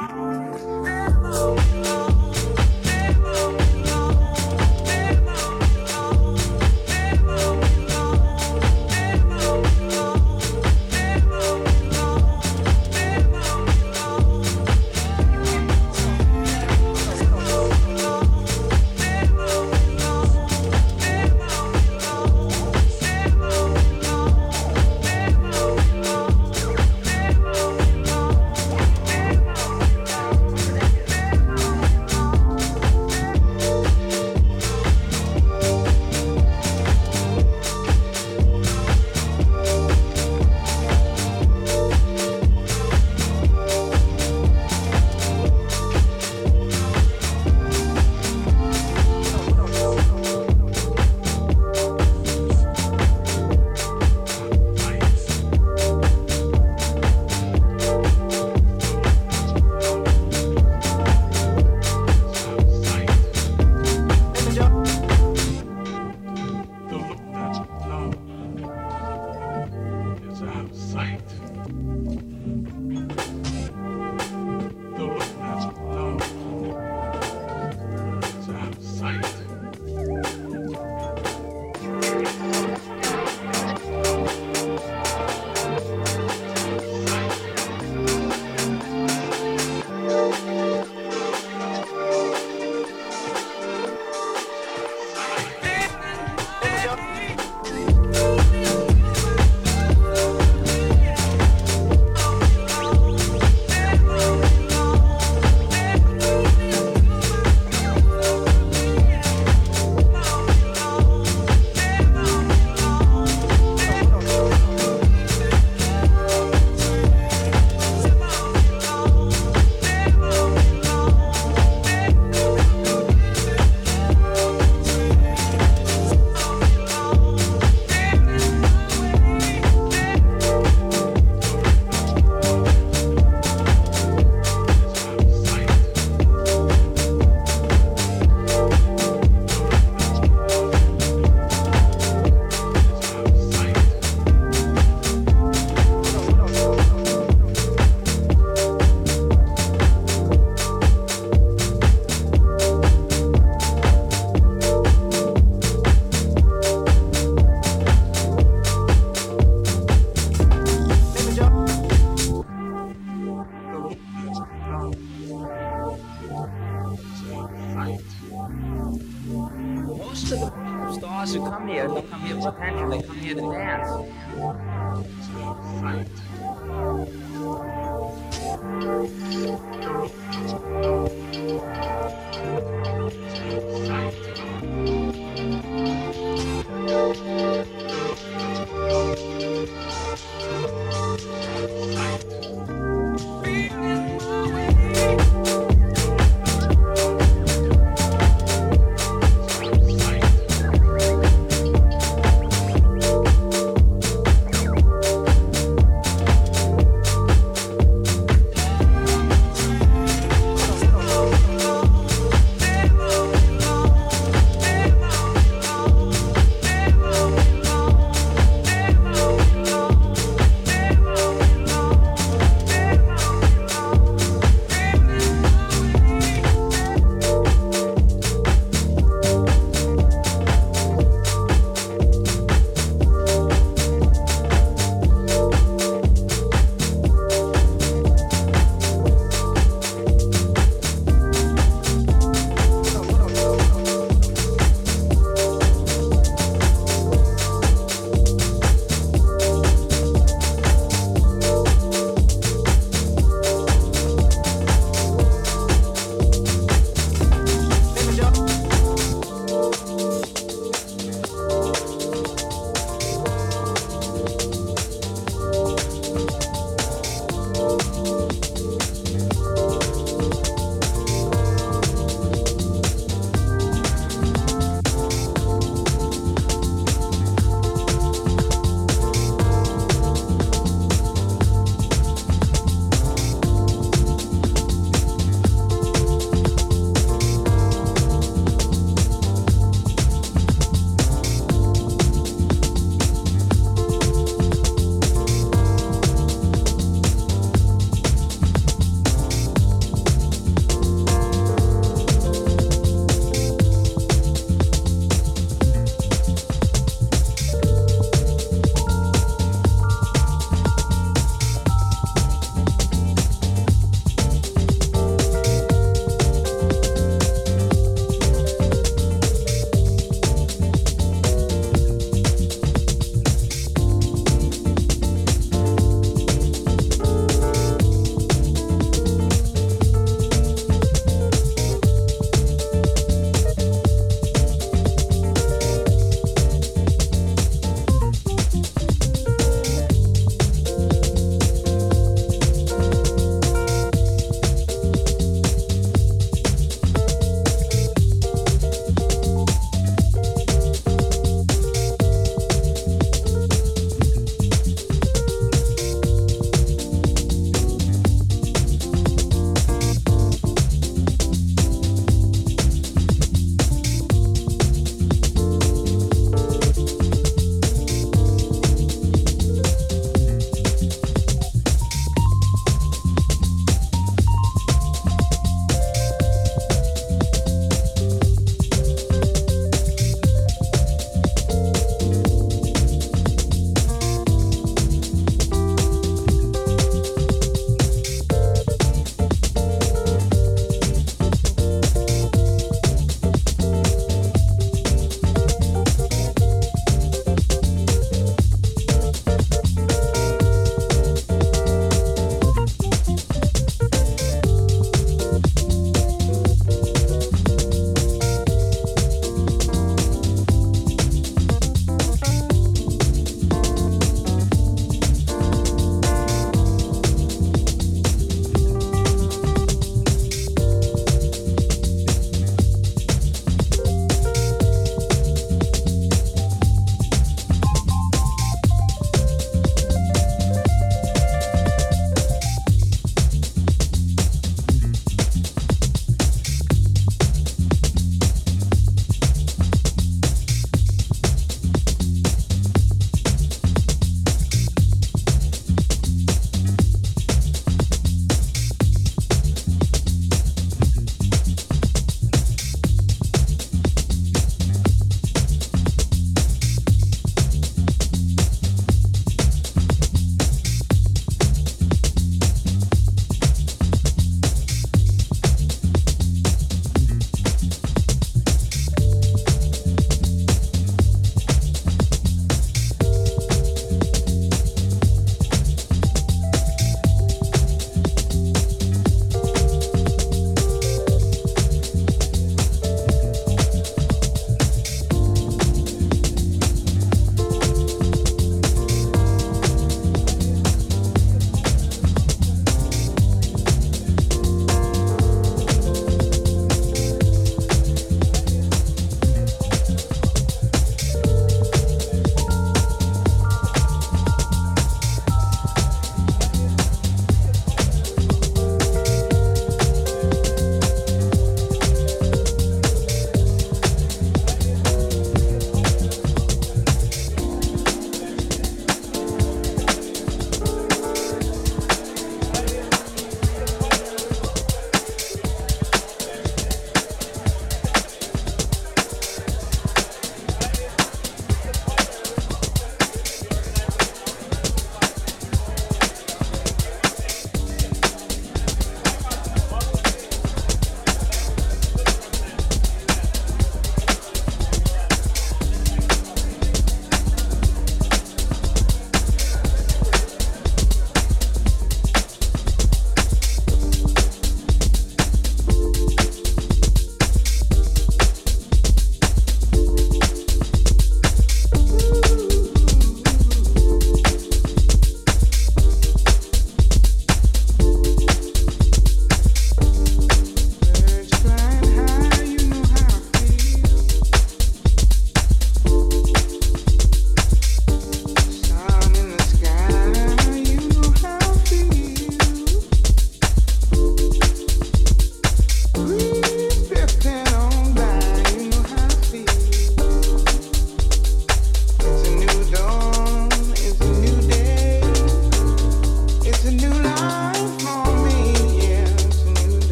Bye.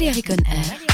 Valérie Conner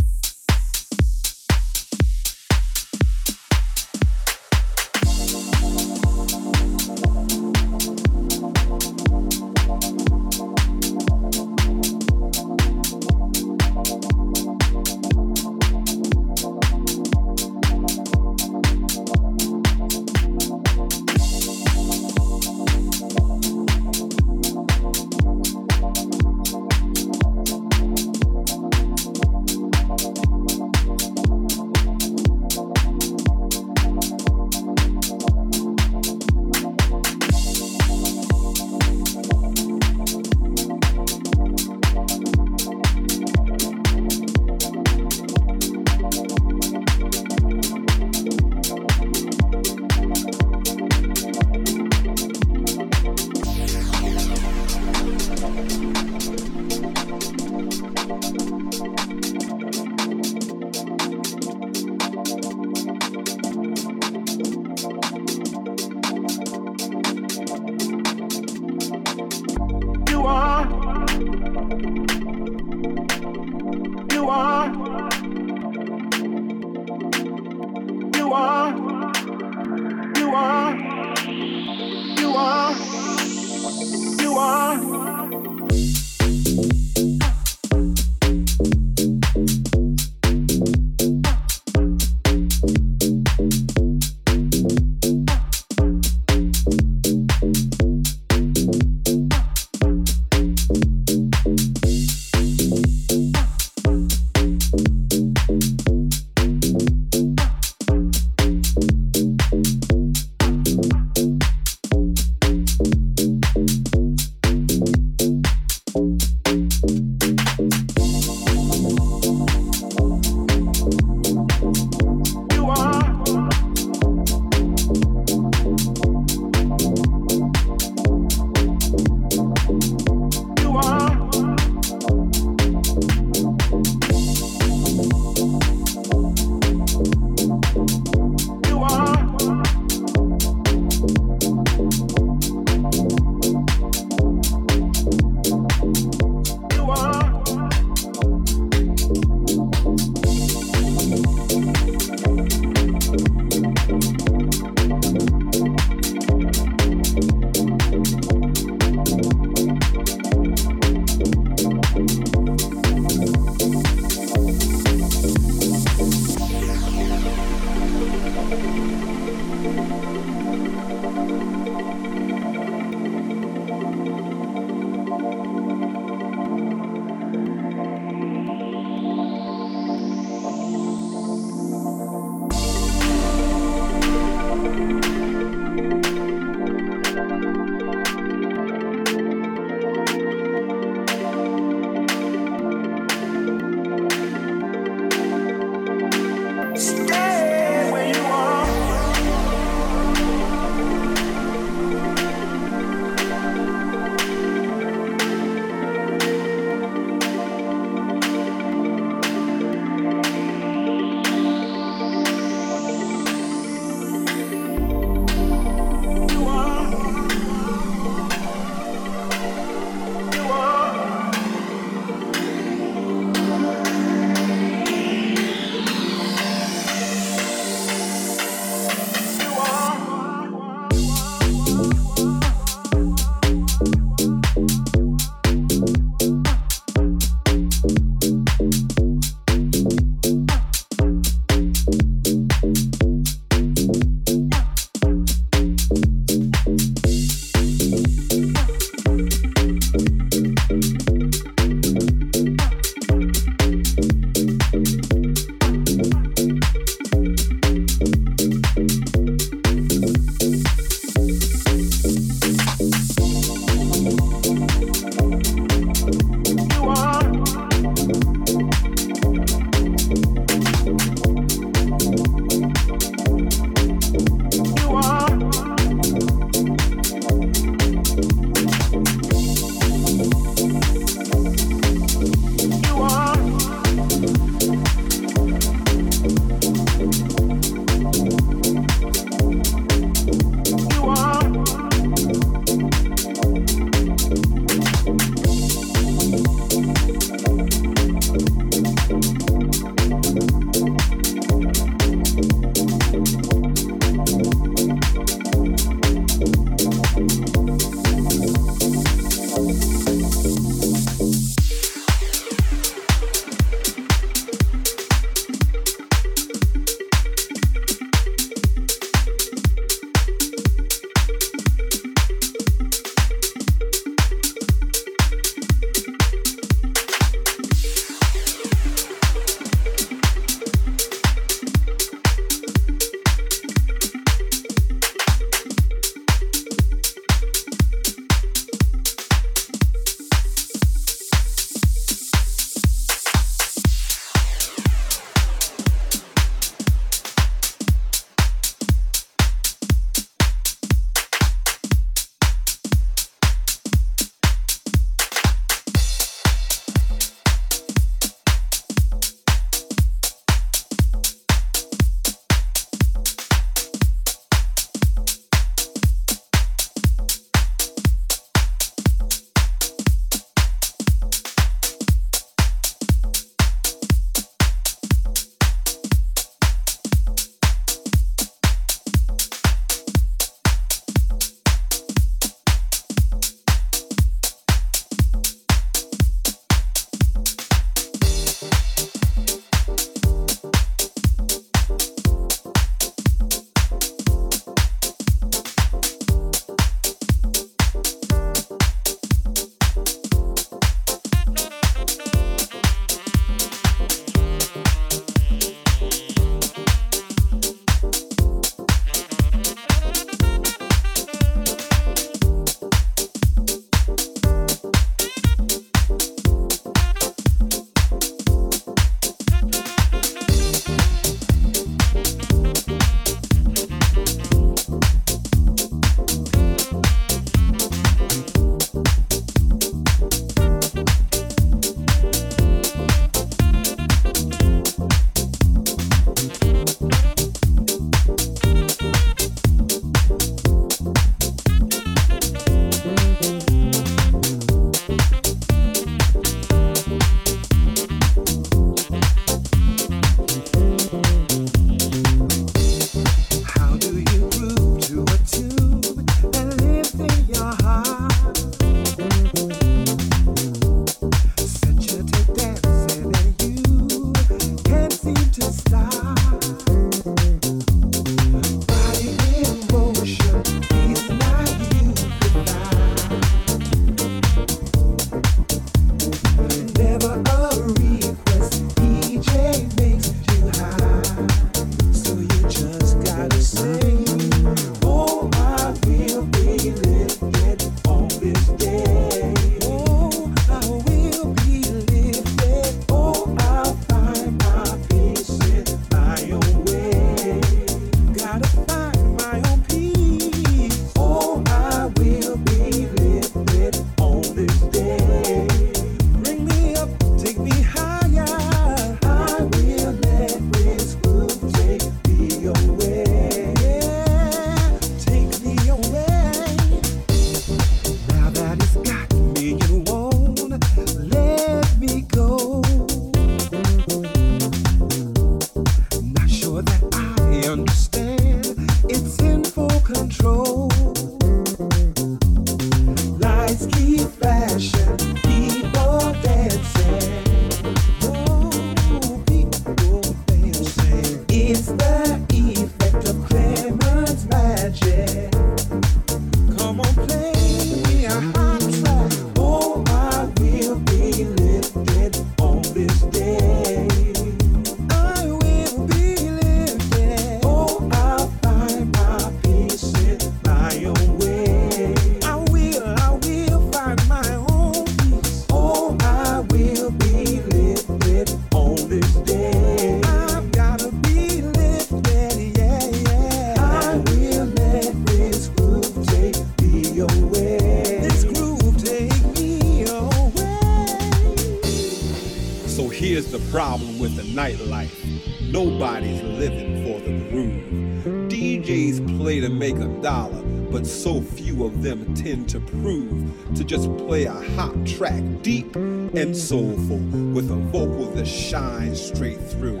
dollar, but so few of them tend to prove to just play a hot track deep and soulful with a vocal that shines straight through.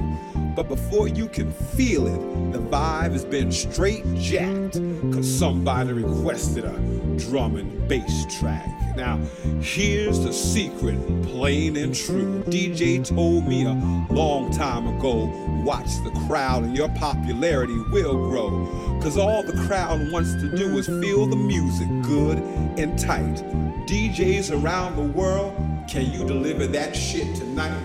But before you can feel it, the vibe has been straight jacked. Cause somebody requested a drum and bass track. Now, here's the secret, plain and true. DJ told me a long time ago watch the crowd and your popularity will grow. Cause all the crowd wants to do is feel the music good and tight. DJs around the world, can you deliver that shit tonight?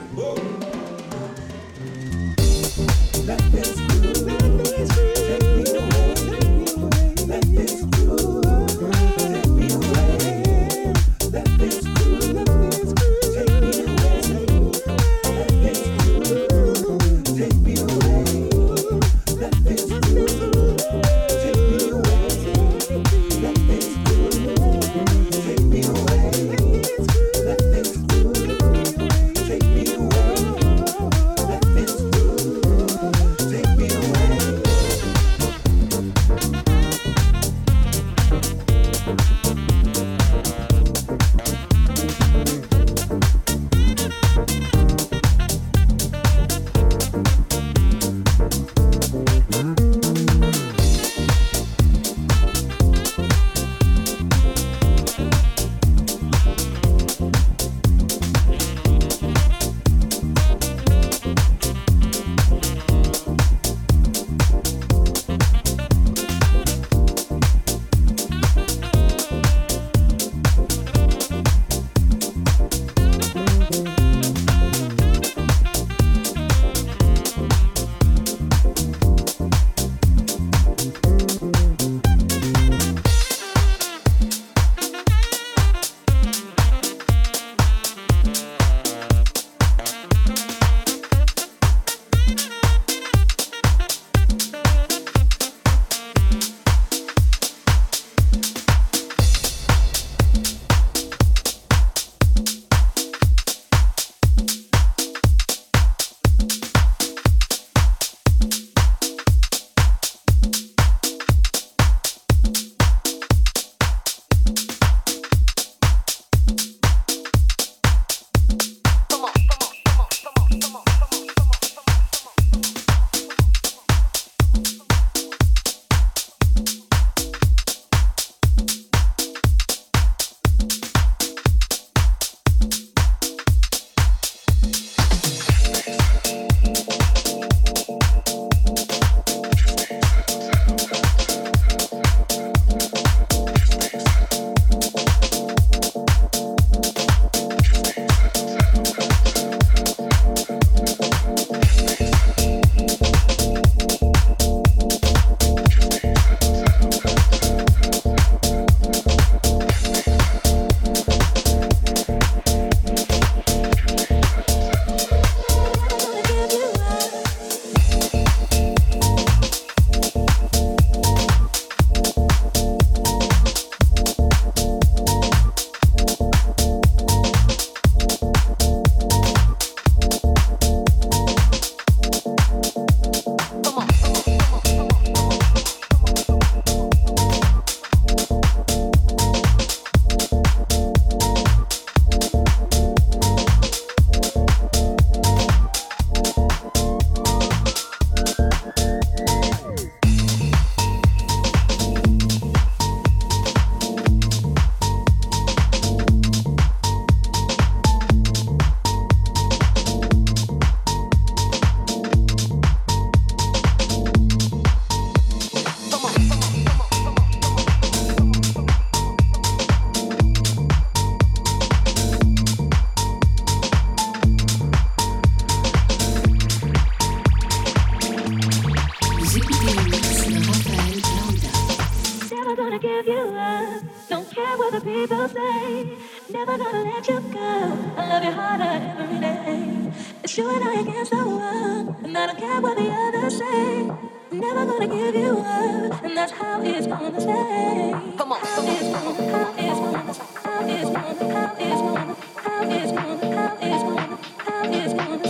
give you up. Don't care what the people say. Never gonna let you go. I love you harder every day. It's you and I against the world, and I don't care what the others say. Never gonna give you up, and that's how it's gonna stay. Come on. How it's gonna, how it's gonna, how it's gonna, how it's gonna, how it's gonna, how it's gonna.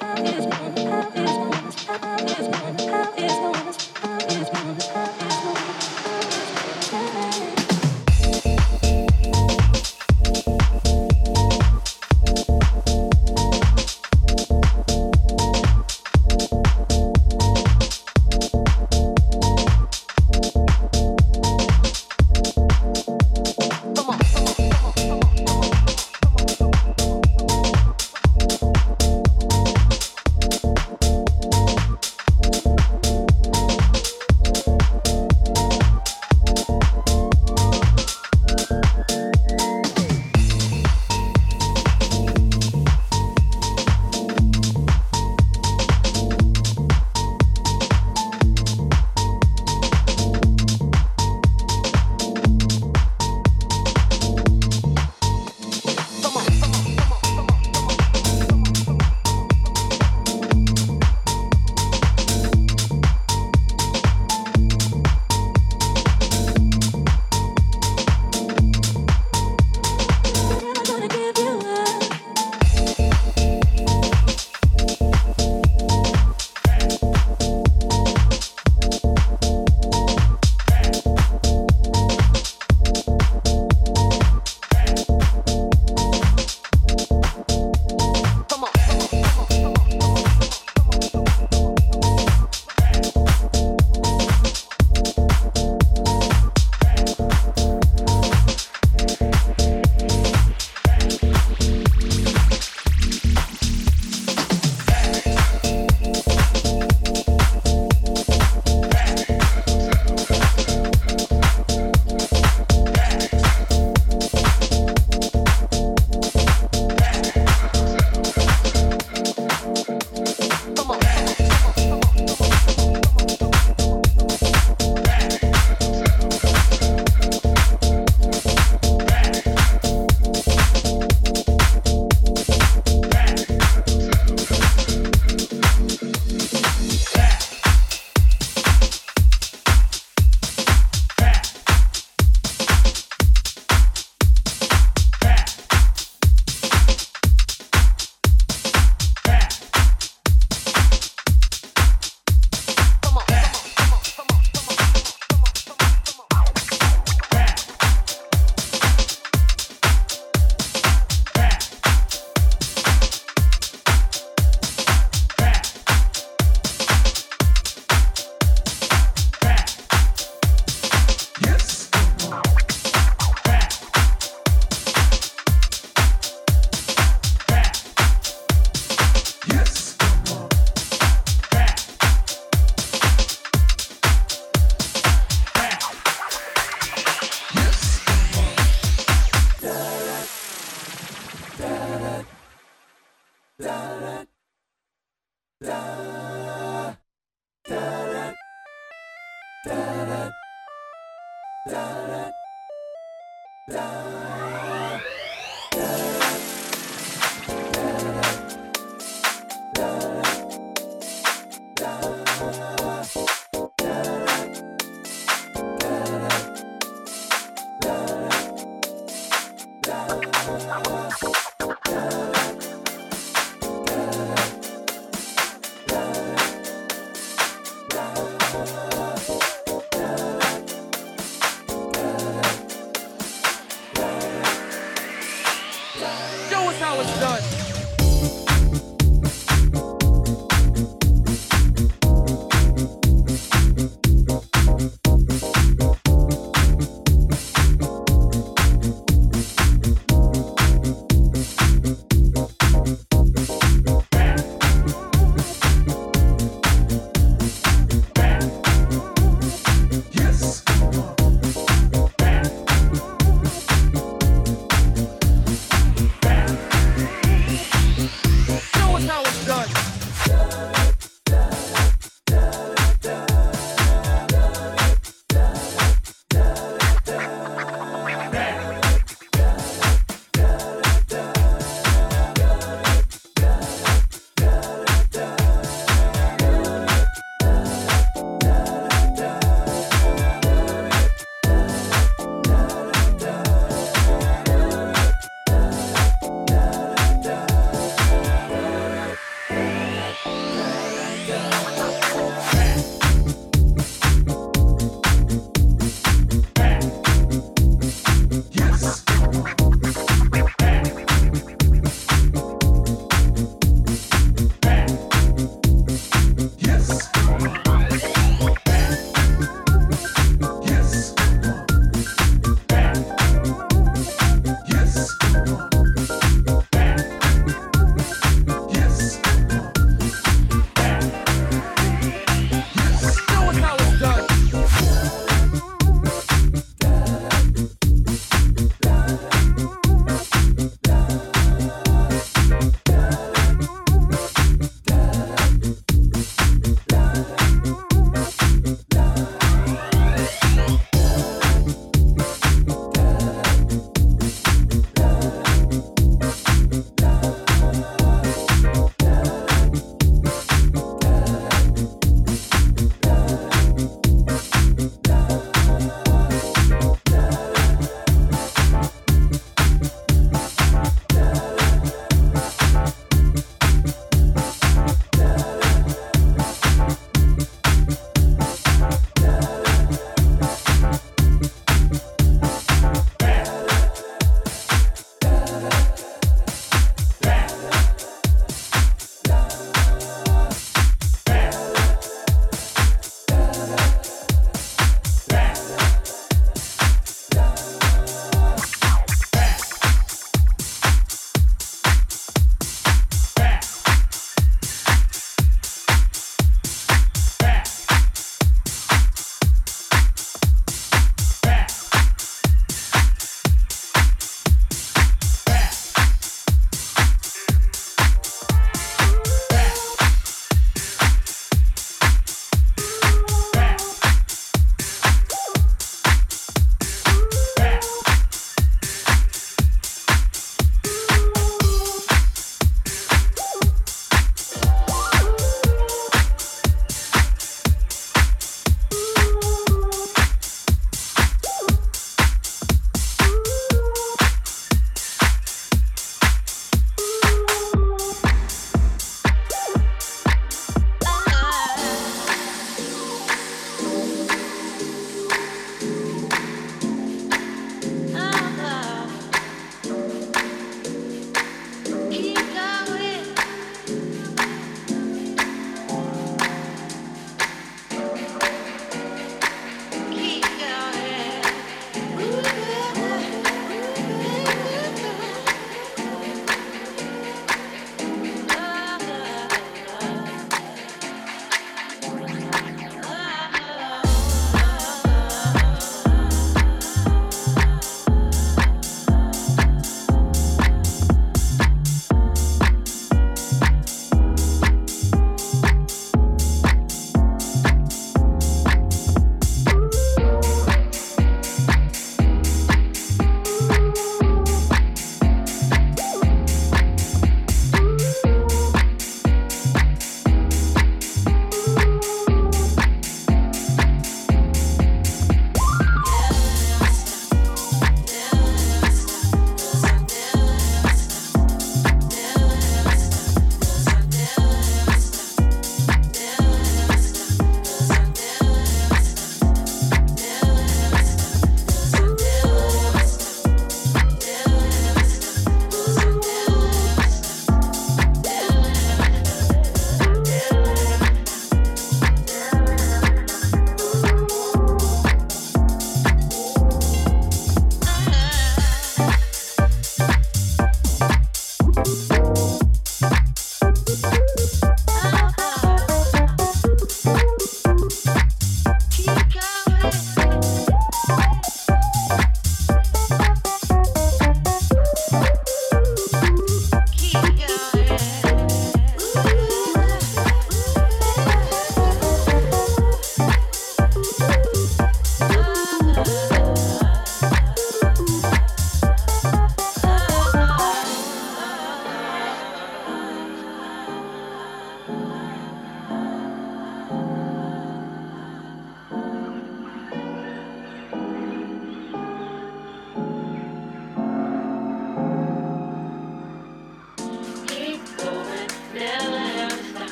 How it's gonna, how it's gonna, how it's gonna, how it's gonna. da da da da